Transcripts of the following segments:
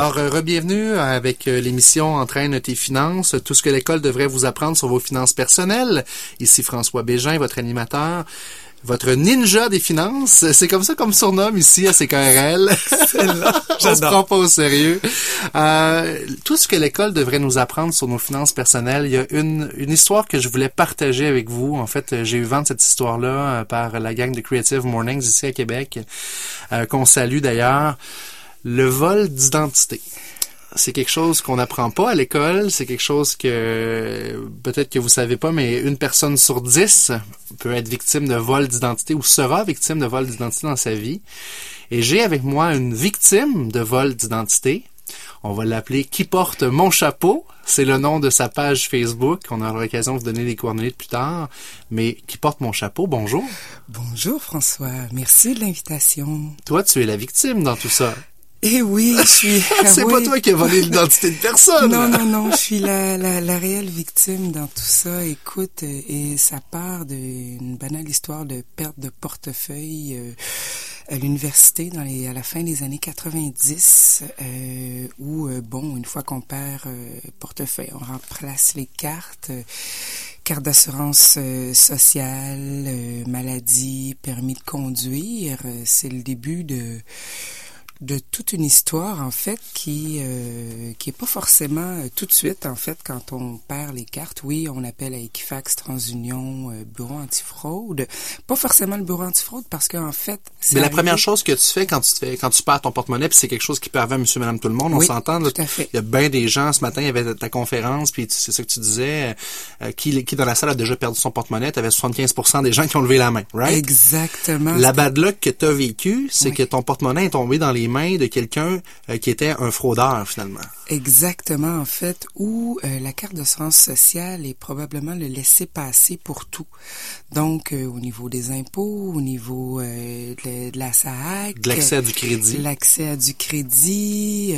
Alors, euh, bienvenue avec euh, l'émission Entraîne tes finances, tout ce que l'école devrait vous apprendre sur vos finances personnelles. Ici François Bégin, votre animateur. Votre ninja des finances, c'est comme ça qu'on me surnomme ici à CKRL. Je se prend pas au sérieux. Euh, tout ce que l'école devrait nous apprendre sur nos finances personnelles, il y a une, une histoire que je voulais partager avec vous. En fait, j'ai eu vent de cette histoire-là euh, par la gang de Creative Mornings ici à Québec, euh, qu'on salue d'ailleurs. Le vol d'identité c'est quelque chose qu'on n'apprend pas à l'école. C'est quelque chose que peut-être que vous savez pas, mais une personne sur dix peut être victime de vol d'identité ou sera victime de vol d'identité dans sa vie. Et j'ai avec moi une victime de vol d'identité. On va l'appeler Qui porte mon chapeau. C'est le nom de sa page Facebook. On aura l'occasion de vous donner les coordonnées plus tard. Mais Qui porte mon chapeau, bonjour. Bonjour François. Merci de l'invitation. Toi, tu es la victime dans tout ça. Eh oui, je suis. c'est pas toi qui as volé l'identité de personne. Non, non, non, je suis la, la, la, réelle victime dans tout ça. Écoute, euh, et ça part d'une banale histoire de perte de portefeuille euh, à l'université dans les, à la fin des années 90, euh, où euh, bon, une fois qu'on perd portefeuille, on remplace les cartes carte d'assurance sociale, maladie, permis de conduire. C'est le début de de toute une histoire en fait qui euh, qui est pas forcément euh, tout de suite en fait quand on perd les cartes. Oui, on appelle à Equifax, TransUnion, euh, bureau antifraude. Pas forcément le bureau antifraude parce qu'en fait. Mais la première chose que tu fais quand tu fais quand tu perds ton porte-monnaie, puis c'est quelque chose qui peut arriver à Monsieur, Madame, tout le monde, on s'entend. Tout à fait. Il y a bien des gens ce matin, il y avait ta conférence, puis c'est ça que tu disais, euh, qui qui dans la salle a déjà perdu son porte-monnaie. Tu avais 75% des gens qui ont levé la main, right? Exactement. La bad luck que tu as vécu, c'est que ton porte-monnaie est tombé dans les mains de quelqu'un euh, qui était un fraudeur finalement. Exactement, en fait, où euh, la carte d'assurance sociale est probablement le laisser passer pour tout. Donc, euh, au niveau des impôts, au niveau de, la SAC, de l'accès à du crédit, l'accès à du crédit,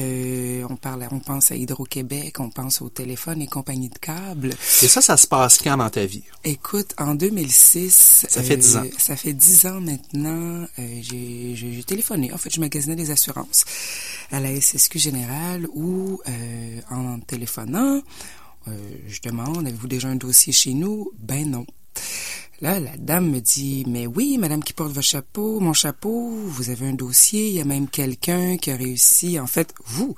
on parle, on pense à Hydro-Québec, on pense au téléphone et compagnie de câbles. Et ça, ça se passe quand dans ta vie? Écoute, en 2006, ça fait dix ans. Ça fait dix ans maintenant. j'ai téléphoné. En fait, je magasinais des assurances à la SSQ générale où, euh, en téléphonant, euh, je demande, avez-vous déjà un dossier chez nous? Ben non. Là, la dame me dit, mais oui, madame qui porte votre chapeau, mon chapeau, vous avez un dossier, il y a même quelqu'un qui a réussi. En fait, vous,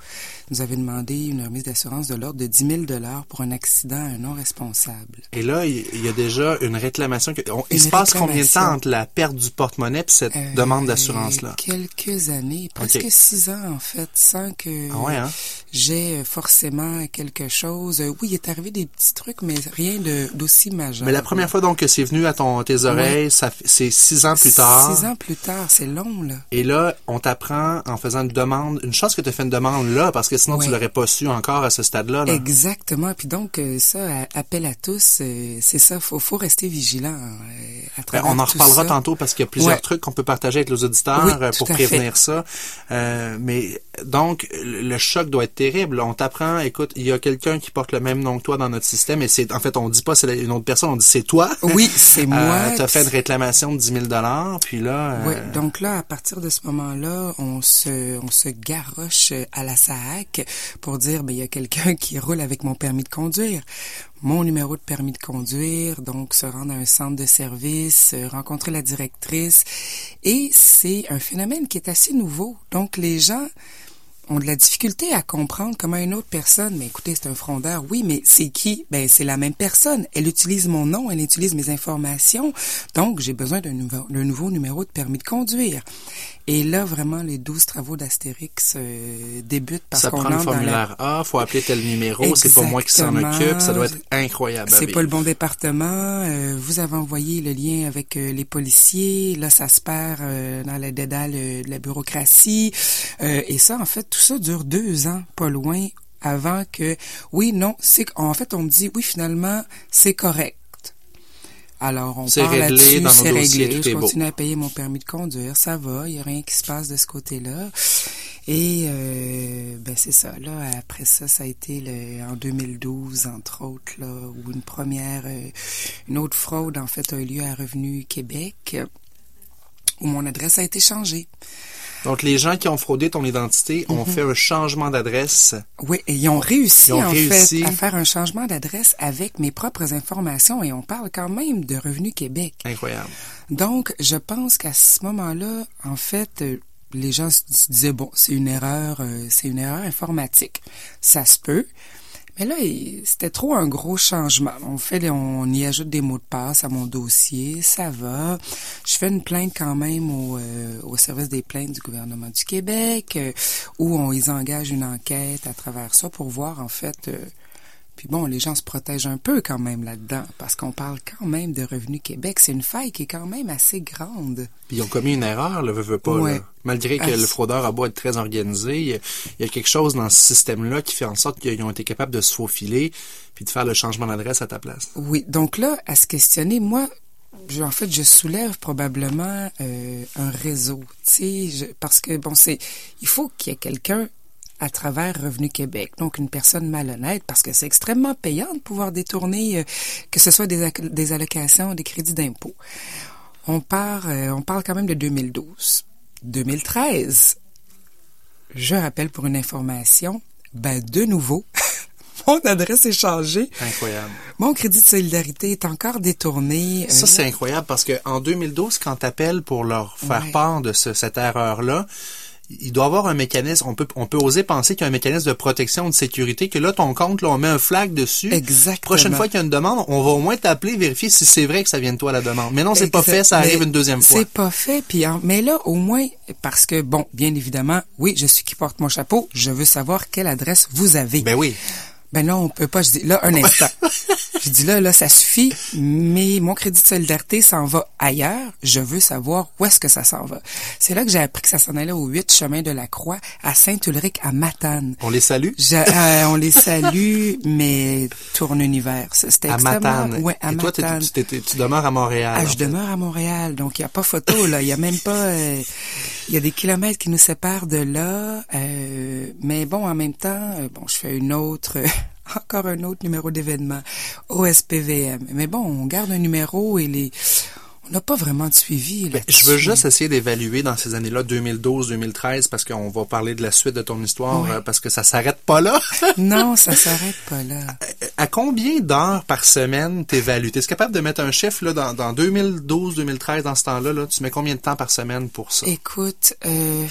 nous avez demandé une remise d'assurance de l'ordre de 10 000 dollars pour un accident non responsable. Et là, il y a déjà une réclamation. il se passe combien de temps entre la perte du porte-monnaie et cette euh, demande d'assurance-là? Quelques années, presque six ans, en fait, sans que ah ouais, hein? j'ai forcément quelque chose. Oui, il est arrivé des petits trucs, mais rien d'aussi majeur. Mais la première fois, donc, que c'est venu à ton, tes oreilles, ça c'est six ans plus tard. Six ans plus tard, c'est long, là. Et là, on t'apprend en faisant une demande, une chance que tu as fait une demande là, parce que sinon tu l'aurais pas su encore à ce stade-là. Exactement. Puis donc, euh, ça, appel à tous, euh, c'est ça, faut, faut rester vigilant euh, à ben, travers On en reparlera tantôt parce qu'il y a plusieurs trucs qu'on peut partager avec les auditeurs pour prévenir ça. mais donc, le choc doit être terrible. On t'apprend, écoute, il y a quelqu'un qui porte le même nom que toi dans notre système et c'est, en fait, on dit pas c'est une autre personne, on dit c'est toi. Oui, c'est moi. Euh, tu as fait une réclamation de 10 000 dollars, puis là. Oui, donc là, à partir de ce moment-là, on se, on se garoche à la SAC pour dire, ben il y a quelqu'un qui roule avec mon permis de conduire mon numéro de permis de conduire, donc se rendre à un centre de service, rencontrer la directrice. Et c'est un phénomène qui est assez nouveau. Donc les gens ont de la difficulté à comprendre comment une autre personne, mais écoutez, c'est un frondeur, oui, mais c'est qui? Ben, c'est la même personne. Elle utilise mon nom, elle utilise mes informations, donc j'ai besoin d'un nouveau, nouveau numéro de permis de conduire. Et là, vraiment, les douze travaux d'Astérix euh, débutent parce qu'on Ça prend le formulaire A, faut appeler tel numéro, c'est pas moi qui s'en occupe, ça doit être incroyable. C'est pas le bon département. Euh, vous avez envoyé le lien avec euh, les policiers, là, ça se perd dans la dédale de la bureaucratie. et ça, en fait, tout ça dure deux ans, pas loin, avant que, oui, non, c'est, en fait, on me dit, oui, finalement, c'est correct. Alors, on parle là-dessus, c'est réglé. Je continue à payer mon permis de conduire, ça va, il n'y a rien qui se passe de ce côté-là. Et euh, ben c'est ça. Là, après ça, ça a été le, en 2012, entre autres, là, où une première, euh, une autre fraude en fait a eu lieu à Revenu Québec, où mon adresse a été changée. Donc, les gens qui ont fraudé ton identité ont fait un changement d'adresse. Oui, et ils ont réussi, Ils ont en réussi. fait, à faire un changement d'adresse avec mes propres informations et on parle quand même de Revenu Québec. Incroyable. Donc, je pense qu'à ce moment-là, en fait, euh, les gens se se disaient bon, c'est une erreur, euh, c'est une erreur informatique. Ça se peut. Mais là, c'était trop un gros changement. On fait, on y ajoute des mots de passe à mon dossier, ça va. Je fais une plainte quand même au, euh, au service des plaintes du gouvernement du Québec, euh, où on ils engagent une enquête à travers ça pour voir en fait. euh, puis bon, les gens se protègent un peu quand même là-dedans, parce qu'on parle quand même de Revenu Québec. C'est une faille qui est quand même assez grande. Puis ils ont commis une erreur, le veut, veut pas. Ouais. là. Malgré que Ah, le fraudeur a beau être très organisé, il y a, il y a quelque chose dans ce système-là qui fait en sorte qu'ils ont été capables de se faufiler puis de faire le changement d'adresse à ta place. Oui, donc là, à se questionner, moi, je- en fait, je soulève probablement euh, un réseau, tu sais, parce que bon, c'est, il faut qu'il y ait quelqu'un à travers Revenu Québec, donc une personne malhonnête, parce que c'est extrêmement payant de pouvoir détourner, euh, que ce soit des, des allocations, des crédits d'impôt. On part, euh, on parle quand même de 2012, 2013. Je rappelle pour une information, ben de nouveau, mon adresse est changée. Incroyable. Mon crédit de solidarité est encore détourné. Ça, Euh, c'est incroyable parce que en 2012, quand tu appelles pour leur faire Ouais. part de ce- cette erreur-là, il doit avoir un mécanisme, on peut, on peut oser penser qu'il y a un mécanisme de protection, de sécurité, que là, ton compte, là, on met un flag dessus. Exactement. Prochaine fois qu'il y a une demande, on va au moins t'appeler, vérifier si c'est vrai que ça vient de toi la demande. Mais non, c'est pas fait, ça Mais arrive une deuxième fois. C'est pas fait, puis mais là au moins parce que bon, bien évidemment, oui, je suis qui porte mon chapeau, je veux savoir quelle adresse vous avez. Ben oui. Ben là, on peut pas. Je dis là un instant. je dis là, là, ça suffit. Mais mon crédit de solidarité s'en va ailleurs. Je veux savoir où est-ce que ça s'en va. C'est là que j'ai appris que ça s'en allait au 8 chemin de la Croix à Saint-Ulrich à Matane. On les salue? Je- euh, on les salue, mais tourne univers. C'était À. Matane. Ouais, à Et toi, tu, demeures à Montréal. Ah, je fait. demeure à Montréal, donc il n'y a pas photo, là. Il n'y a même pas... euh, Il y a des kilomètres qui nous séparent de là. euh, mais bon, en même temps, euh, bon, je fais une autre... encore un autre numéro d'événement au SPVM. Mais bon, on garde un numéro et les... On n'a pas vraiment de suivi. Ben, je veux juste essayer d'évaluer dans ces années-là, 2012-2013, parce qu'on va parler de la suite de ton histoire, euh, parce que ça s'arrête pas là. Non, ça s'arrête pas là. à combien d'heures par semaine t'évalues? T'es capable de mettre un chiffre là, dans, dans 2012-2013, dans ce temps-là? Là, tu mets combien de temps par semaine pour ça? Écoute, euh,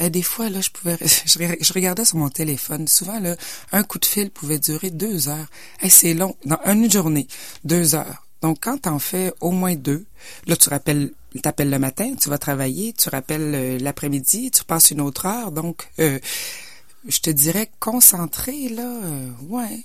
euh, des fois là, je pouvais, je regardais sur mon téléphone. Souvent là, un coup de fil pouvait durer deux heures. Hey, c'est long. Dans une journée, deux heures. Donc quand t'en fais au moins deux, là tu rappelles, t'appelles le matin, tu vas travailler, tu rappelles euh, l'après-midi, tu passes une autre heure. Donc euh, je te dirais concentré là, euh, ouais,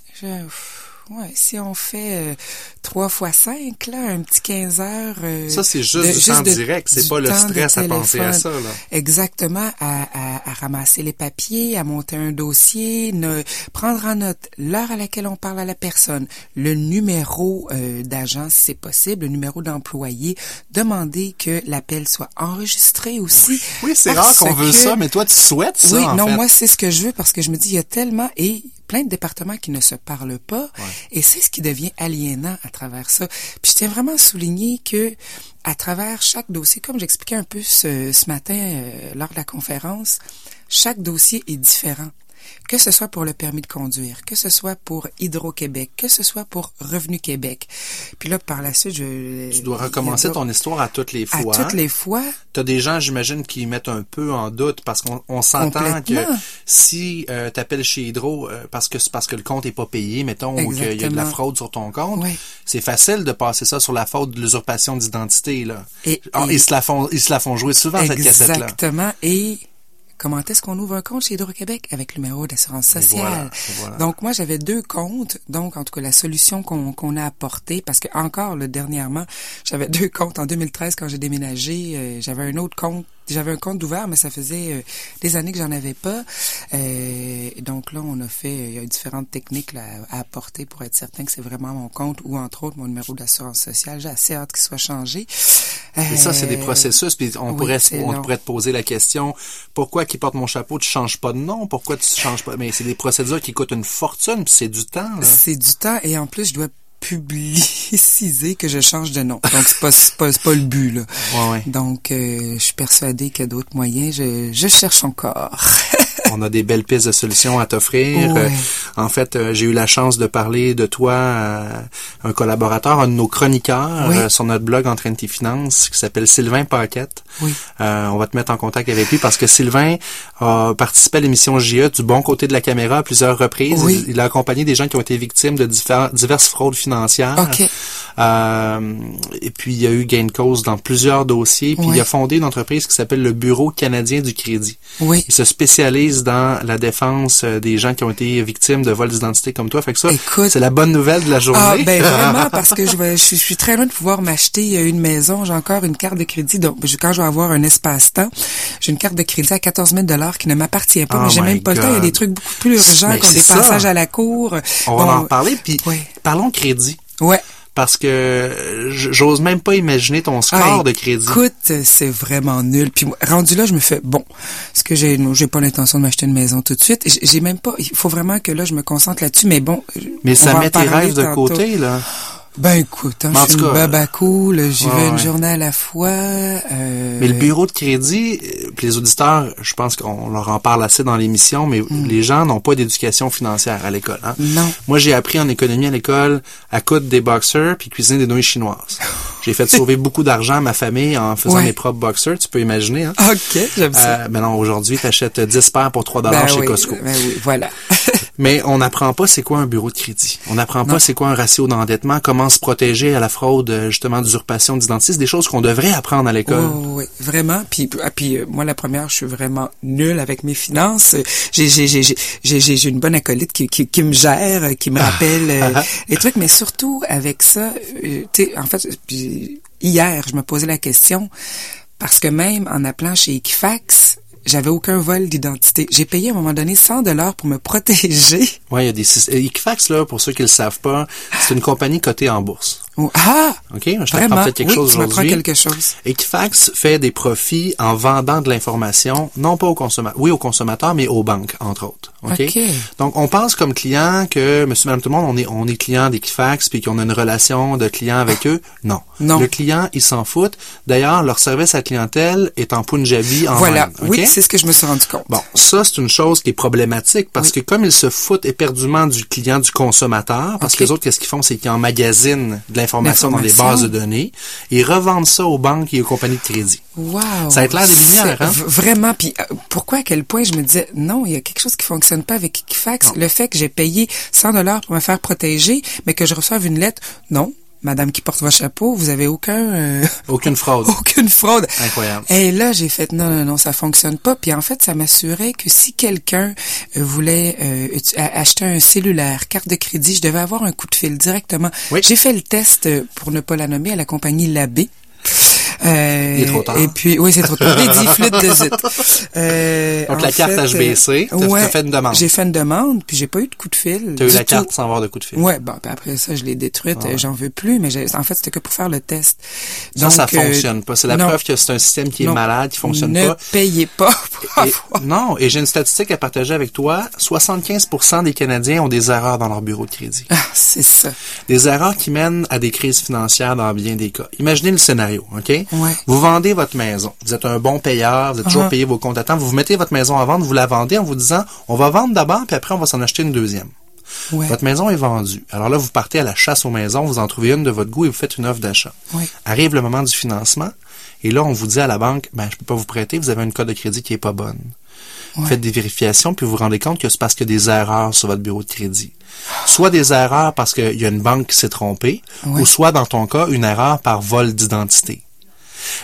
ouais, si on fait euh, trois fois cinq là, un petit 15 heures. euh, Ça, c'est juste de- du temps de- direct, c'est pas le stress à penser à ça. Là. Exactement, à, à, à ramasser les papiers, à monter un dossier, ne, prendre en note l'heure à laquelle on parle à la personne, le numéro euh, d'agent si c'est possible, le numéro d'employé, demander que l'appel soit enregistré aussi. Oui, c'est rare qu'on veut que- ça, mais toi, tu souhaites ça, oui, en non, fait. moi, c'est ce que je veux parce que je me dis, il y a tellement, et plein de départements qui ne se parlent pas, et c'est ce qui devient aliénant à travers ça. Puis je tiens vraiment à souligner que, à travers chaque dossier, comme j'expliquais un peu ce, ce matin euh, lors de la conférence, chaque dossier est différent. Que ce soit pour le permis de conduire, que ce soit pour Hydro-Québec, que ce soit pour Revenu Québec. Puis là, par la suite, je... Tu dois recommencer ton histoire à toutes les À fois. toutes les fois, T'as des gens, j'imagine, qui mettent un peu en doute parce qu'on on s'entend que si euh, t'appelles chez Hydro euh, parce que c'est parce que le compte est pas payé, mettons, ou qu'il y a de la fraude sur ton compte, c'est facile de passer ça sur la faute de l'usurpation d'identité là. Et- Ah, et- ils se la font, ils se la font jouer souvent cette cassette là. Exactement. Et comment est-ce qu'on ouvre un compte chez Hydro-Québec avec le numéro d'assurance sociale? voilà, et voilà. Donc, moi, j'avais deux comptes. Donc, en tout cas, la solution qu'on a apportée, parce que encore, là, dernièrement, j'avais deux comptes. En 2013, quand j'ai déménagé, euh, j'avais un autre compte. J'avais un compte ouvert, mais ça faisait euh, des années que j'en avais pas. Euh, donc là, on a fait, il y a différentes techniques là, à apporter pour être certain que c'est vraiment mon compte ou entre autres mon numéro d'assurance sociale. J'ai assez hâte qu'il soit changé. Et ça, c'est des Euh, processus. Puis on oui, pourrait, on pourrait te poser la question pourquoi qui porte mon chapeau, tu changes pas de nom? Pourquoi tu changes pas? Mais c'est des procédures qui coûtent une fortune, puis c'est du temps. C'est du temps et en plus, je dois publiciser que je change de nom. Donc c'est pas c'est pas, c'est pas le but là. Ouais, ouais. Donc euh, je suis persuadée qu'il y a d'autres moyens. Je, je cherche encore. On a des belles pistes de solutions à t'offrir. Ouais. Euh, en fait, euh, j'ai eu la chance de parler de toi à un collaborateur, un de nos chroniqueurs Oui. euh, sur notre blog Entraîne tes finances, qui s'appelle Sylvain Paquette. Oui. On va te mettre en contact avec lui parce que Sylvain a participé à l'émission JE du bon côté de la caméra à plusieurs reprises. Oui. Il, il a accompagné des gens qui ont été victimes de diverses fraudes financières. Euh, et puis, il y a eu gain de cause dans plusieurs dossiers. Puis, Oui. il a fondé une entreprise qui s'appelle le Bureau canadien du crédit. Oui. Il se spécialise dans la défense euh, des gens qui ont été victimes de vol d'identité comme toi. Fait que ça, c'est la bonne nouvelle de la journée. Ah ben vraiment parce que je, vais, je, suis- je suis très loin de pouvoir m'acheter euh, une maison. J'ai encore une carte de crédit. Donc je- quand je vais avoir un espace-temps, j'ai une carte de crédit à 14 000 dollars qui ne m'appartient pas. Oh mais j'ai my même pas le temps. Il y a des trucs beaucoup plus urgents comme des passages à la cour. On va en reparler. Puis, Oui. parlons crédit. Ouais. Parce que j'ose même pas imaginer ton score Ah, de crédit. Écoute, c'est vraiment nul. Puis rendu là, je me fais bon. Parce que j'ai, j'ai pas l'intention de m'acheter une maison tout de suite. J'ai même pas. Il faut vraiment que là, je me concentre là-dessus. Mais bon. Mais ça met tes rêves de tantôt. côté, là. Ben écoute, hein, je suis une baba cool. J'y ouais, vais une ouais. journée à la fois. euh, Mais le bureau de crédit, euh, puis les auditeurs, je pense qu'on leur en parle assez dans l'émission, mais Mm. les gens n'ont pas d'éducation financière à l'école. Hein? Non. Moi, j'ai appris en économie à l'école à coudre des boxers puis cuisiner des nouilles chinoises. J'ai fait sauver beaucoup d'argent à ma famille en faisant Ouais. mes propres boxers, tu peux imaginer. Hein? OK, j'aime ça. Euh, mais non, aujourd'hui, tu achètes 10 paires pour 3 dollars Ben chez oui, Costco. Ben oui, voilà. Mais on n'apprend pas c'est quoi un bureau de crédit. On n'apprend pas c'est quoi un ratio d'endettement, comment se protéger à la fraude, euh, justement, d'usurpation d'identité. C'est des choses qu'on devrait apprendre à l'école. Oui, oui, vraiment. Puis, ah, puis euh, moi, la première, je suis vraiment nulle avec mes finances. J'ai, j'ai, j'ai, j'ai, j'ai, une bonne acolyte qui, qui, qui me gère, qui me rappelle euh, les trucs. Mais surtout, avec ça, euh, tu sais, en fait, puis hier, je me posais la question parce que même en appelant chez Equifax, j'avais aucun vol d'identité. J'ai payé à un moment donné 100 dollars pour me protéger. Ouais, il y a des systèmes. Equifax, là, pour ceux qui le savent pas, c'est une compagnie cotée en bourse. Oh, ah! OK? Je t'apprends peut-être quelque oui, chose aujourd'hui. quelque chose. Equifax fait des profits en vendant de l'information, non pas aux consommateurs, oui aux consommateurs, mais aux banques, entre autres. OK? OK. Donc, on pense comme client que, monsieur, madame, tout le monde, on est, on est client d'Equifax puis qu'on a une relation de client avec eux? Non. Non. Le client, il s'en fout. D'ailleurs, leur service à clientèle est en Punjabi en Voilà. Inde? Oui, c'est ce que je me suis rendu compte. Bon, ça, c'est une chose qui est problématique parce Oui. que comme ils se foutent éperdument du client, du consommateur, parce que les autres, qu'est-ce qu'ils font? C'est qu'ils emmagasinent de l'information dans des L'information. bases de données et revendent ça aux banques et aux compagnies de crédit. Wow. Ça éclaire les lumières, C'est hein? Vraiment. Puis euh, pourquoi à quel point je me disais non, il y a quelque chose qui fonctionne pas avec Equifax. Le fait que j'ai payé 100 dollars pour me faire protéger, mais que je reçoive une lettre, non. Madame qui porte votre chapeau, vous avez aucun euh, Aucune fraude. aucune fraude. Incroyable. Et là, j'ai fait non, non, non, ça fonctionne pas. Puis en fait, ça m'assurait que si quelqu'un euh, voulait euh, acheter un cellulaire, carte de crédit, je devais avoir un coup de fil directement. Oui. J'ai fait le test, euh, pour ne pas la nommer, à la compagnie Labé. Euh, Il est trop tard. Et puis, oui, c'est trop tard. Il dit flûte de zut. Euh, Donc, la carte HBC, t'as- euh, t'as fait une demande. J'ai fait une demande, puis j'ai pas eu de coup de fil. Tu as eu la tout. carte sans avoir de coup de fil. Ouais, bon, puis après ça, je l'ai détruite, Ah ouais. j'en veux plus, mais j'ai- en fait, c'était que pour faire le test. Ça, ça Donc, euh, fonctionne pas. C'est la non. preuve que c'est un système qui est Non. malade, qui fonctionne ne pas. payez pas pour Et- avoir. non, et j'ai une statistique à partager avec toi. 75% des Canadiens ont des erreurs dans leur bureau de crédit. Ah, c'est ça. Des erreurs qui mènent à des crises financières dans bien des cas. Imaginez le scénario, OK? Ouais. Vous vendez votre maison. Vous êtes un bon payeur, vous êtes toujours Uh-huh. payé vos comptes à temps. Vous mettez votre maison à vendre, vous la vendez en vous disant, on va vendre d'abord, puis après, on va s'en acheter une deuxième. Ouais. Votre maison est vendue. Alors là, vous partez à la chasse aux maisons, vous en trouvez une de votre goût et vous faites une offre d'achat. Ouais. Arrive le moment du financement, et là, on vous dit à la banque, ben, je peux pas vous prêter, vous avez une code de crédit qui est pas bonne. Vous Ouais. faites des vérifications, puis vous vous rendez compte que c'est parce qu'il y a des erreurs sur votre bureau de crédit. Soit des erreurs parce qu'il y a une banque qui s'est trompée, ou soit, dans ton cas, une erreur par vol d'identité.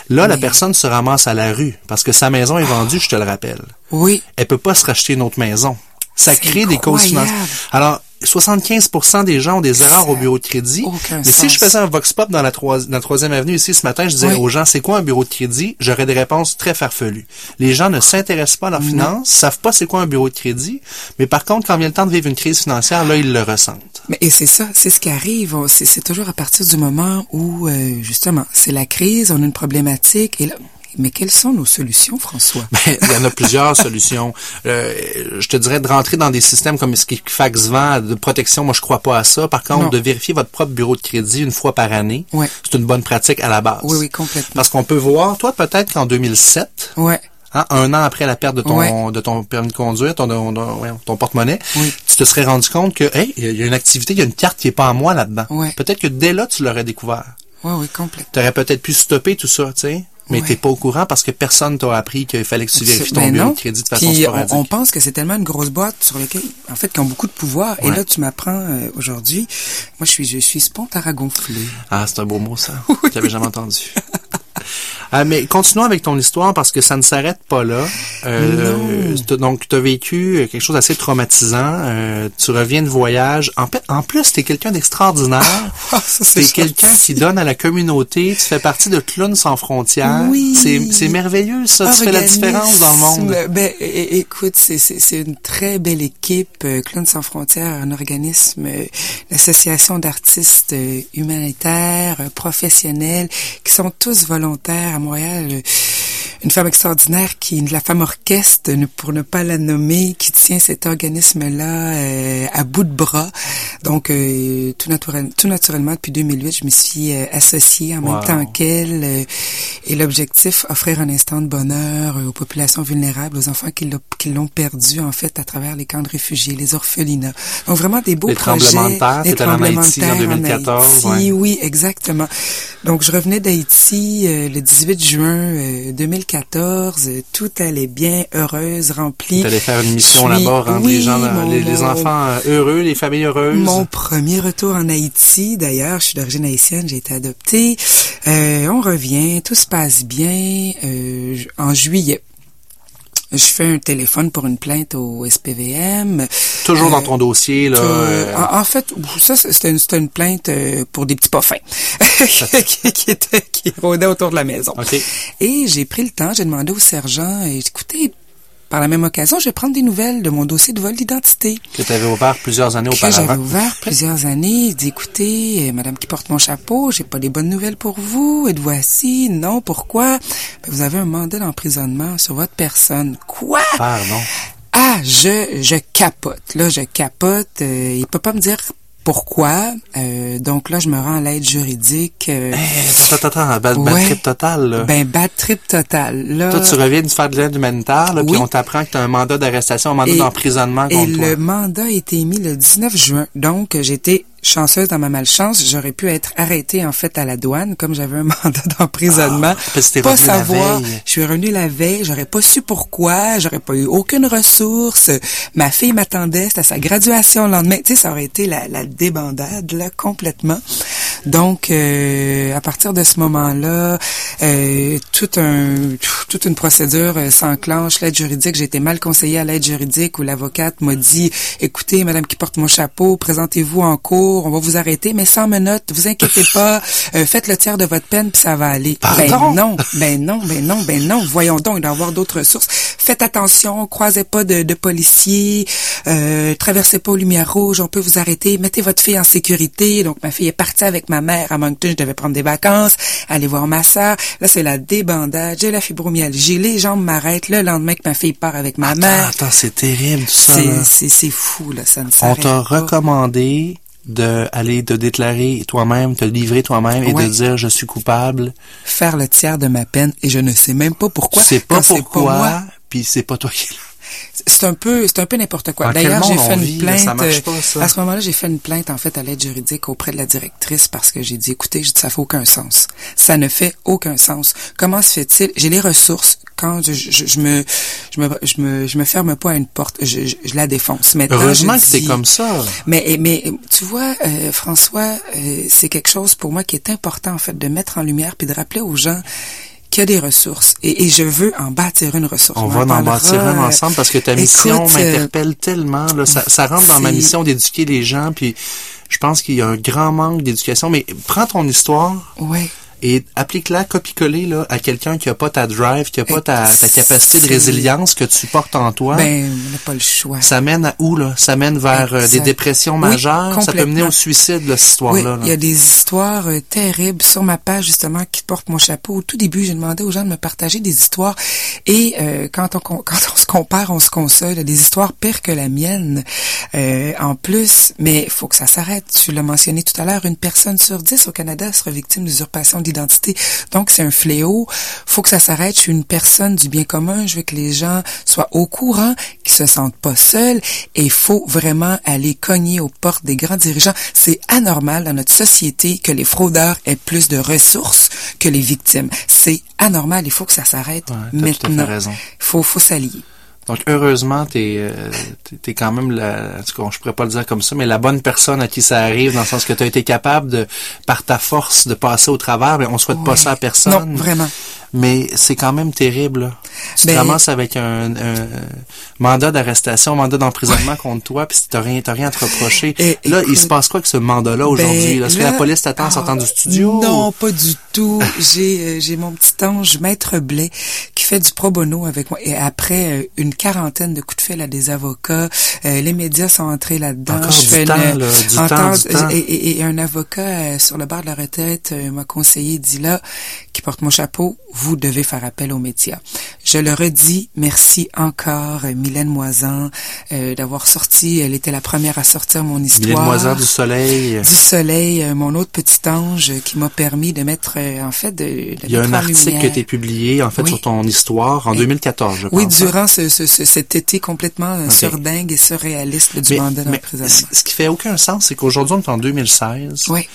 Là, la personne se ramasse à la rue, parce que sa maison est vendue, je te le rappelle. Oui. Elle peut pas se racheter une autre maison. Ça crée des causes financières. Alors, 75% des gens ont des erreurs au bureau de crédit. aucun Mais si je faisais un vox pop dans la, troi- dans la troisième avenue ici ce matin, je disais Oui. aux gens, c'est quoi un bureau de crédit? J'aurais des réponses très farfelues. Les gens ne s'intéressent pas à leurs finances, savent pas c'est quoi un bureau de crédit, mais par contre, quand vient le temps de vivre une crise financière, là, ils le ressentent. Mais et c'est ça, c'est ce qui arrive. C'est toujours à partir du moment où, euh, justement, c'est la crise, on a une problématique, et là, Mais quelles sont nos solutions, François? Ben, il y en a plusieurs solutions. Euh, je te dirais de rentrer dans des systèmes comme ce Fax vend de protection. Moi, je crois pas à ça. Par contre, Non. de vérifier votre propre bureau de crédit une fois par année, Ouais. c'est une bonne pratique à la base. Oui, oui, complètement. Parce qu'on peut voir, toi, peut-être qu'en 2007, Ouais. hein, un an après la perte de ton, Ouais. de ton permis de conduire, ton, ton, porte-monnaie, Oui. tu te serais rendu compte que, hey, il y a une activité, il y a une carte qui est pas à moi là-dedans. Ouais. Peut-être que dès là, tu l'aurais découvert. Oui, oui, complètement. Tu aurais peut-être pu stopper tout ça, tu sais. Mais Ouais. t'es pas au courant parce que personne t'a appris qu'il fallait que tu vérifies ton bureau de crédit de façon Puis on, sporadique. on pense que c'est tellement une grosse boîte sur laquelle, en fait, qui ont beaucoup de pouvoir. Et là, tu m'apprends euh, aujourd'hui. Moi, je suis, je suis spontaragonflé. Ah, c'est un beau mot, ça. J'avais jamais entendu. Ah, mais continuons avec ton histoire parce que ça ne s'arrête pas là. Euh, donc, tu as vécu quelque chose d'assez traumatisant. Euh, tu reviens de voyage. En, plus, tu es quelqu'un d'extraordinaire. Ah, Tu es quelqu'un qui donne à la communauté. Tu fais partie de Clowns sans frontières. Oui. C'est merveilleux, ça. Tu fais la différence dans le monde. Organisme, Ben, écoute, c'est- une très belle équipe. Euh, Clowns sans frontières, un organisme, euh, une association d'artistes euh, humanitaires, euh, professionnels, qui sont tous volontaires à Montréal. Une femme extraordinaire qui, la femme orchestre, pour ne pas la nommer, qui tient cet organisme-là euh, à bout de bras. Donc, euh, tout, naturel, tout naturellement, depuis 2008, je me suis euh, associée en Wow. même temps qu'elle. euh, et l'objectif, offrir un instant de bonheur euh, aux populations vulnérables, aux enfants qui l'ont qui l'ont perdu, en fait, à travers les camps de réfugiés, les orphelinats. Donc, vraiment des beaux Les projets. tremblements de terre, en tremblements de Haïti en terre 2014, Haïti, ouais. Oui, exactement. Donc, je revenais d'Haïti euh, le 18 juin euh, 2014. Euh, Tout allait bien, heureuse, remplie. Tu allais faire une mission suis- là-bas, rendre oui, les gens, mon- les, les mon- enfants euh, heureux, les familles heureuses. Mon premier retour en Haïti, d'ailleurs, je suis d'origine haïtienne, j'ai été adoptée. Euh, on revient, tout se passe bien. Euh, en juillet, je fais un téléphone pour une plainte au SPVM. Toujours Euh, dans ton dossier, là. Euh, euh, en, en fait, ça, c'était une, plainte euh, pour des petits pas fins qui, qui, était, qui rôdaient autour de la maison. OK. Et j'ai pris le temps, j'ai demandé au sergent, euh, écoutez, par la même occasion, je vais prendre des nouvelles de mon dossier de vol d'identité que tu avais ouvert plusieurs années que j'avais auparavant. ouvert plusieurs années. Il dit, écoutez, euh, madame qui porte mon chapeau, j'ai pas des bonnes nouvelles pour vous. Et voici, non, pourquoi? Ben, vous avez un mandat d'emprisonnement sur votre personne. Quoi? Pardon. Ah, je, je capote. Là, je capote. Euh, il peut pas me dire pourquoi. Euh, donc là, je me rends à l'aide juridique. euh, attends, attends, attends, bad, bad Ouais. trip total, là. ben, bad trip total. Là, Toi, tu reviens de faire de l'aide humanitaire, là, puis Oui. on t'apprend que tu as un mandat d'arrestation, un mandat Et- d'emprisonnement Et contre toi. le mandat a été émis le 19 juin. Donc, j'étais chanceuse dans ma malchance. J'aurais pu être arrêtée, en fait, à la douane, comme j'avais un mandat d'emprisonnement. Ah, parce que pas revenu la savoir. veille. Je suis revenue la veille. J'aurais pas su pourquoi. J'aurais pas eu aucune ressource. Ma fille m'attendait. C'était sa graduation le lendemain. Tu sais, ça aurait été la, la débandade, là, complètement. Donc, euh, à partir de ce moment-là, euh, tout un, toute une procédure euh, s'enclenche. L'aide juridique, j'ai été mal conseillée à l'aide juridique où l'avocate m'a dit, écoutez, madame qui porte mon chapeau, présentez-vous en cours, on va vous arrêter, mais sans menottes, vous inquiétez pas, euh, faites le tiers de votre peine puis ça va aller. Pardon? Ben non, ben non, ben non, ben non. Voyons donc, il doit y avoir d'autres ressources. Faites attention, croisez pas de, de policiers, euh, traversez pas aux lumières rouges, on peut vous arrêter, mettez votre fille en sécurité. Donc ma fille est partie avec ma mère à Moncton, je devais prendre des vacances, aller voir ma sœur. Là c'est la débandade, j'ai la fibromyalgie, les jambes m'arrêtent. Le lendemain que ma fille part avec ma Attends, mère, attends, c'est terrible, ça, c'est là. c'est c'est fou là, ça ne On t'a recommandé de aller te déclarer toi-même, te livrer toi-même et Ouais. de dire je suis coupable. Faire le tiers de ma peine et je ne sais même pas pourquoi. C'est pas pourquoi, puis c'est pas toi qui C'est un peu, c'est un peu n'importe quoi. D'ailleurs, j'ai fait une plainte. Euh, pas. À ce moment-là, j'ai fait une plainte en fait à l'aide juridique auprès de la directrice parce que j'ai dit, écoutez, ça fait aucun sens. Ça ne fait aucun sens. Comment se fait-il? J'ai les ressources. Quand je, je, je me, je me, je me, je me ferme pas à une porte, je, la défonce. Maintenant, Heureusement je que c'est comme ça. mais, mais tu vois, euh, François, euh, c'est quelque chose pour moi qui est important en fait de mettre en lumière puis de rappeler aux gens qu'il y a des ressources et, et je veux en bâtir une ressource. On va en bâtir un euh, ensemble parce que ta mission écoute, euh, m'interpelle tellement. Là, ça, ça rentre dans ma mission d'éduquer les gens. Puis je pense qu'il y a un grand manque d'éducation. Mais prends ton histoire Ouais. Et applique-la, copie-coller là, à quelqu'un qui a pas ta drive, qui a pas ta, ta capacité de résilience que tu portes en toi. Ben, on n'a pas le choix. Ça mène à où, là? Ça mène vers euh, des dépressions Oui, majeures? ça peut mener au suicide, là, cette Oui, histoire-là. là. il y a des histoires euh, terribles sur ma page justement qui porte mon chapeau. Au tout début, j'ai demandé aux gens de me partager des histoires et euh, quand on quand on se compare, on se console. Il y a des histoires pires que la mienne euh, en plus, mais il faut que ça s'arrête. Tu l'as mentionné tout à l'heure, une personne sur dix au Canada sera victime d'usurpation d'identité. Donc c'est un fléau. Faut que ça s'arrête. Je suis une personne du bien commun. Je veux que les gens soient au courant, qu'ils se sentent pas seuls et il faut vraiment aller cogner aux portes des grands dirigeants. C'est anormal dans notre société que les fraudeurs aient plus de ressources que les victimes. C'est anormal. Il faut que ça s'arrête Ouais, maintenant. Il faut, faut s'allier. Donc heureusement, t'es euh, t'es- t'es quand même la, en tout cas, je pourrais pas le dire comme ça, mais la bonne personne à qui ça arrive, dans le sens que tu as été capable de, par ta force, de passer au travers. Mais on souhaite pas ça à personne. Non, vraiment. Mais c'est quand même terrible. Tu te Ben- ramasses avec un, un mandat d'arrestation, mandat d'emprisonnement contre toi, puis t'as rien, t'as rien à te reprocher. Et- là, il se passe quoi avec ce mandat-là aujourd'hui? Ben? Est-ce que la police t'attend en sortant Ah, du studio? Non, pas du tout. J'ai euh, j'ai mon petit ange, Maître Blais, qui fait du pro bono avec moi. Et après euh, une quarantaine de coups de fil à des avocats, euh, les médias sont entrés là-dedans. Je du fais temps, une- là, du temps, du temps. Et, et- et un avocat euh, sur le bord de la retraite euh, m'a conseillé, dit là, qui porte mon chapeau, vous devez faire appel aux médias. Je le redis, merci encore, euh, Mylène Moisan, euh, d'avoir sorti. Elle était la première à sortir mon histoire. Mylène Moisan du Soleil. Du soleil, euh, mon autre petit ange qui m'a permis de mettre, euh, en fait, de, de Il y a un article qui a été publié, en fait, Oui. sur ton histoire en Et- 2014, je Oui, pense. hein? durant ce, ce- ce- cet été complètement euh, Ok. surdingue et surréaliste du Mais, mandat mais ce qui fait aucun sens, c'est qu'aujourd'hui, on est en 2016. Oui.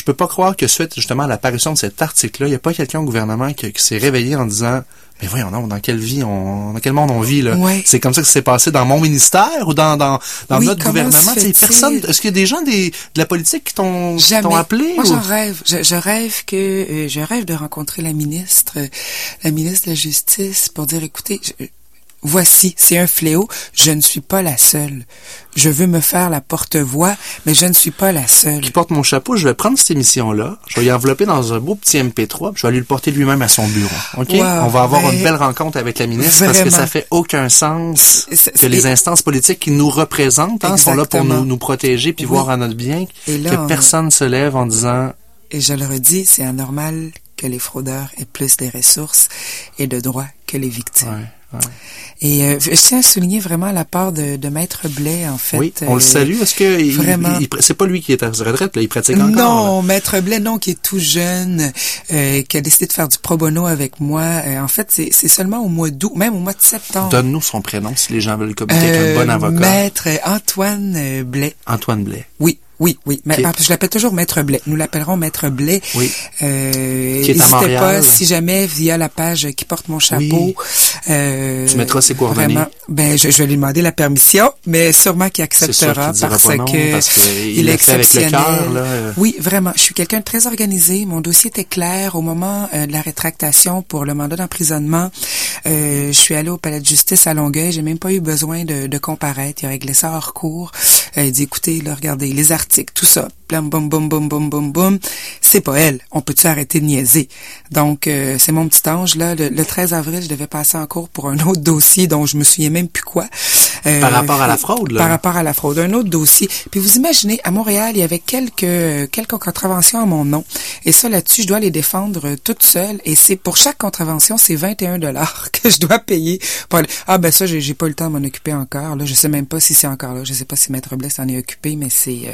Je peux pas croire que suite justement à l'apparition de cet article-là, il n'y a pas quelqu'un au gouvernement qui, qui s'est réveillé en disant mais voyons donc, dans quelle vie on, dans quel monde on vit là? Ouais. C'est comme ça que ça s'est passé dans mon ministère ou dans dans, dans Oui, notre gouvernement? personne. Est-ce qu'il y a des gens des, de la politique qui t'ont appelé Moi, ou- j'en rêve. Je, je rêve que euh, je rêve de rencontrer la ministre, euh, la ministre de la Justice, pour dire écoutez, je- voici, c'est un fléau. Je ne suis pas la seule. Je veux me faire la porte-voix, mais je ne suis pas la seule. qui porte mon chapeau, je vais prendre cette émission-là, je vais y envelopper dans un beau petit MP3, puis je vais aller le porter lui-même à son bureau. OK? Wow, on va avoir ben, une belle rencontre avec la ministre parce que ça fait aucun sens que les instances politiques qui nous représentent hein, sont là pour nous, nous protéger puis Oui. voir à notre bien, Et là, que on- personne se lève en disant Et je le redis, c'est anormal que les fraudeurs aient plus de ressources et de droits que les victimes. ouais, ouais. Et euh, je tiens à souligner vraiment la part de, de Maître Blais, en fait. oui, on le euh, salue. Est-ce que il- vraiment. il- il- c'est pas lui qui est à sa retraite, là, il pratique encore? là? Non, Maître Blais, non, qui est tout jeune, euh, qui a décidé de faire du pro bono avec moi. Euh, en fait, c'est c'est seulement au mois d'août, même au mois de septembre. Donne-nous son prénom si les gens veulent communiquer avec un Euh, bon avocat. Maître Antoine euh, Blais. Antoine Blais. Oui, oui, oui. Mais, Qui est- ah, je l'appelle toujours Maître Blais. Nous l'appellerons Maître Blais. Oui. Euh, Qui est à Montréal. pas, si jamais, via la page qui porte mon chapeau. Oui. euh, Tu mettras ses coordonnées. Vraiment, ben, je, je vais lui demander la permission, mais sûrement qu'il acceptera parce non, que parce que il est avec le exceptionnel. cœur, là, euh. Oui, vraiment. Je suis quelqu'un de très organisé. Mon dossier était clair au moment euh, de la rétractation pour le mandat d'emprisonnement. Euh, je suis allé au palais de justice à Longueuil. J'ai même pas eu besoin de, de comparaître. Il a réglé ça hors cours. Euh, il dit, écoutez, là, regardez, les articles, tout ça. Blam, boum, boum, boum, boum, boum, boum. C'est pas elle. On peut-tu arrêter de niaiser? Donc, euh, c'est mon petit ange, là. Le, le 13 avril, je devais passer en cours pour un autre dossier dont je me souviens même plus quoi. Euh, Par rapport à la fraude, là. Par rapport à la fraude. Un autre dossier. Puis vous imaginez, à Montréal, il y avait quelques, quelques contraventions à mon nom. Et ça, là-dessus, je dois les défendre euh, toute seule. Et c'est pour chaque contravention, c'est 21 dollars que je dois payer. Pour aller- Ah, ben ça, j'ai j'ai pas eu le temps de m'en occuper encore. Là, je sais même pas si c'est encore là. Je sais pas si Maître Blais s'en est occupé, mais c'est... euh,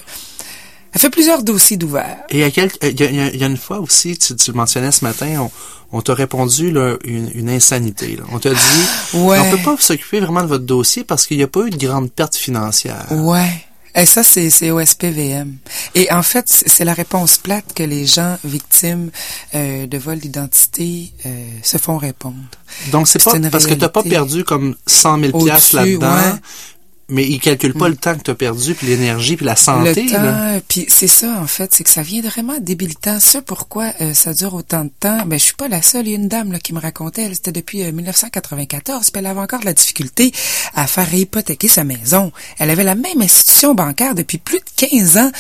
Elle fait plusieurs dossiers d'ouvert. Et il y, a quelques- il y a- y une fois aussi, tu, tu le mentionnais ce matin, on, on t'a répondu là, une, une insanité. là. On t'a dit, Ouais. on peut pas s'occuper vraiment de votre dossier parce qu'il n'y a pas eu de grande perte financière. Ouais. Et ça, c'est, c'est au SPVM. Et en fait, c'est la réponse plate que les gens victimes euh, de vol d'identité euh, se font répondre. Donc c'est C'est pas parce que t'as pas réalité. perdu comme 100 000 piastres Au-dessus, là-dedans, ouais. Mais ils calculent pas le temps que t'as perdu, puis l'énergie, puis la santé. le temps, puis c'est ça en fait, c'est que ça vient vraiment débilitant. Ça pourquoi euh, ça dure autant de temps. Ben je suis pas la seule. Il y a une dame là qui me racontait, elle c'était depuis euh, 1994, puis elle avait encore de la difficulté à faire hypothéquer sa maison. Elle avait la même institution bancaire depuis plus de 15 ans,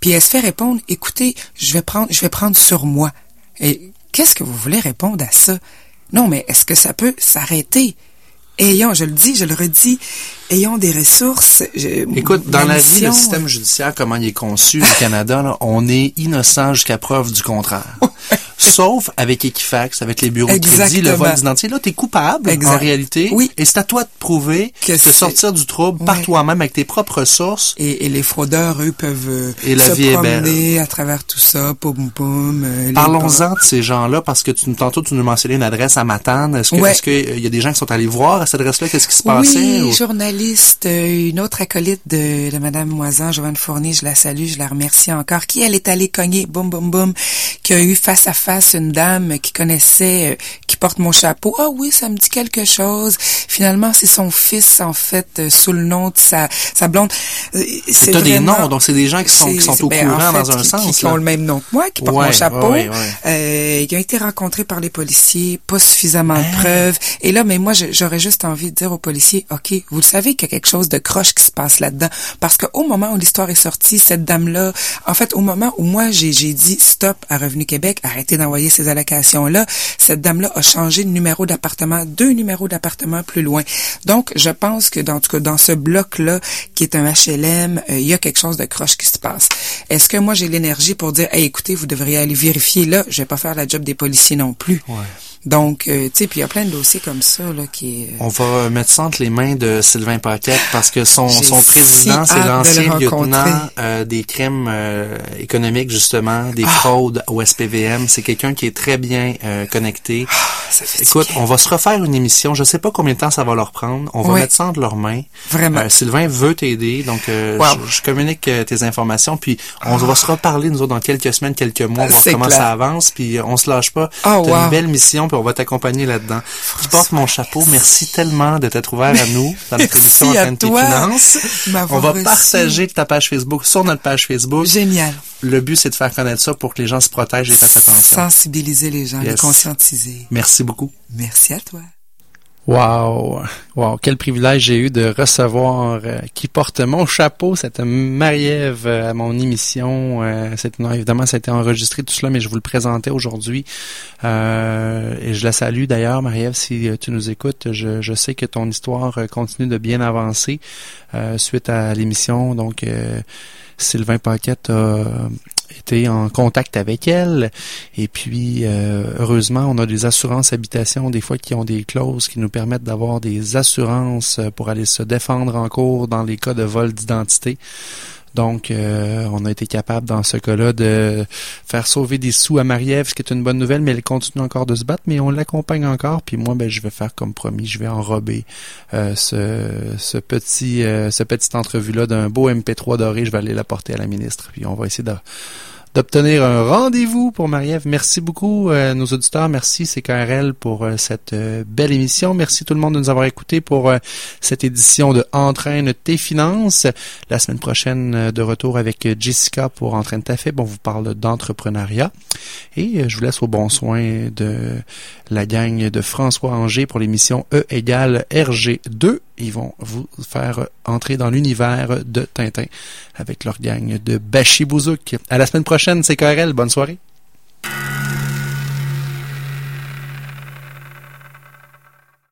puis elle se fait répondre "Écoutez, je vais prendre, je vais prendre sur moi." Et qu'est-ce que vous voulez répondre à ça? Non, mais est-ce que ça peut s'arrêter? Ayons, je le dis, je le redis, ayons des ressources. Écoute, dans la vie, le système judiciaire, comment il est conçu au Canada, on est innocent jusqu'à preuve du contraire. Sauf avec Equifax, avec les bureaux de crédit, le vol d'identité. Là, tu es coupable, en réalité. Oui. Et c'est à toi de prouver, de sortir du trouble par toi-même avec tes propres sources. Et, les fraudeurs, eux, peuvent euh, et la se vie promener à travers tout ça, poum poum. Euh, Parlons-en de ces gens-là, parce que tu, tantôt, tu nous mentionnais une adresse à Matane. Est-ce qu'il est qu'il euh, y a des gens qui sont allés voir à cette adresse-là? Qu'est-ce qui se passait? Oui, journaliste, une autre acolyte de, de Madame Moisan, Joanne Fournier, je la salue, je la remercie encore, qui, elle, est allée cogner, boum, boum, boum, qui a eu face à face une dame qui connaissait, euh, qui porte mon chapeau. Ah oui, ça me dit quelque chose. Finalement, c'est son fils, en fait, euh, sous le nom de sa, sa blonde. Euh, c'est des noms, donc c'est des gens qui sont, qui sont au ben, courant dans un sens. Qui, ont le même nom que moi, qui portent mon chapeau. Ouais, euh, ils ont été rencontrés par les policiers, pas suffisamment de hein? preuves. Et là, mais moi, j'aurais juste envie de dire aux policiers, OK, vous le savez qu'il y a quelque chose de croche qui se passe là-dedans. Parce qu'au moment où l'histoire est sortie, cette dame-là, en fait, au moment où moi, j'ai dit stop à Revenu Québec, arrêtez d'envoyer ces allocations-là, cette dame-là a changé de numéro d'appartement, deux numéros d'appartement plus loin. Donc, je pense que dans tout cas, dans ce bloc-là, qui est un HLM, euh, il y a quelque chose de croche qui se passe. Est-ce que moi j'ai l'énergie pour dire, hey, écoutez, vous devriez aller vérifier là, je vais pas faire la job des policiers non plus. Donc, euh, tu sais, puis il y a plein de dossiers comme ça là qui. Euh, On va mettre ça entre les mains de Sylvain Paquette parce que son son président, c'est l'ancien lieutenant euh, des crimes économiques justement, des ah! fraudes au SPVM. C'est quelqu'un qui est très bien connecté. Ah, ça fait Écoute, on va se refaire une émission. Je sais pas combien de temps ça va leur prendre. On va mettre ça entre leurs mains. Vraiment. Sylvain veut t'aider, donc je, communique tes informations, puis on va se reparler nous autres dans quelques semaines, quelques mois, voir comment ça avance, puis on se lâche pas. Oh, une belle mission on va t'accompagner là-dedans. Tu portes mon chapeau. Merci tellement de t'être ouvert à nous dans notre émission en tes finances. On va partager ta page Facebook sur notre page Facebook. Génial. Le but, c'est de faire connaître ça pour que les gens se protègent et fassent attention. Sensibiliser les gens, les conscientiser. Merci beaucoup. Merci à toi. Wow, wow, quel privilège j'ai eu de recevoir euh, qui porte mon chapeau, cette Marie-Ève euh, à mon émission. Euh, non, évidemment, ça a été enregistré tout cela, mais je vous le présentais aujourd'hui. Euh, et je la salue d'ailleurs, Marie-Ève, si tu nous écoutes. Je, je, sais que ton histoire continue de bien avancer suite à l'émission. Donc, Sylvain Paquette a été en contact avec elle. Et puis, euh, heureusement, on a des assurances habitation, des fois qui ont des clauses qui nous permettent d'avoir des assurances pour aller se défendre en cours dans les cas de vol d'identité. Donc, euh, on a été capable dans ce cas-là de faire sauver des sous à Marie-Ève, ce qui est une bonne nouvelle, mais elle continue encore de se battre, mais on l'accompagne encore. Puis moi, ben, je vais faire comme promis, je vais enrober euh, ce, petit euh, ce petite entrevue-là d'un beau MP3 doré. Je vais aller l'apporter à la ministre. Puis on va essayer de d'obtenir un rendez-vous pour Marie-Ève. Merci beaucoup, euh, nos auditeurs. Merci CKRL pour euh, cette euh, belle émission. Merci tout le monde de nous avoir écoutés pour cette édition de Entraîne tes finances. La semaine prochaine, de retour avec Jessica pour Entraîne ta fait. On vous parle d'entrepreneuriat. Et je vous laisse au bon soin de la gang de François Anger pour l'émission E égale RG2. Ils vont vous faire entrer dans l'univers de Tintin avec leur gang de Bashi Bouzouk. À la semaine prochaine, c'est KRL. Bonne soirée.